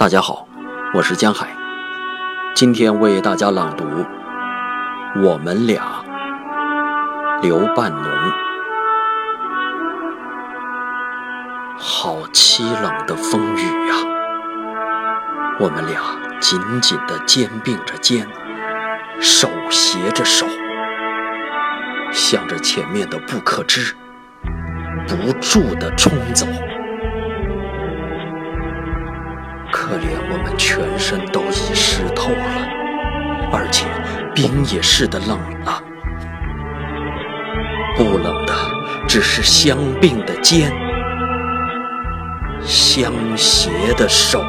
大家好，我是江海，今天为大家朗读《我们俩》，刘半农。好凄冷的风雨呀，我们俩紧紧地肩并着肩，手携着手，向着前面的不可知，不住地冲走。可怜我们全身都已湿透了，而且冰也似的冷了。不冷的只是相并的肩，相携的手。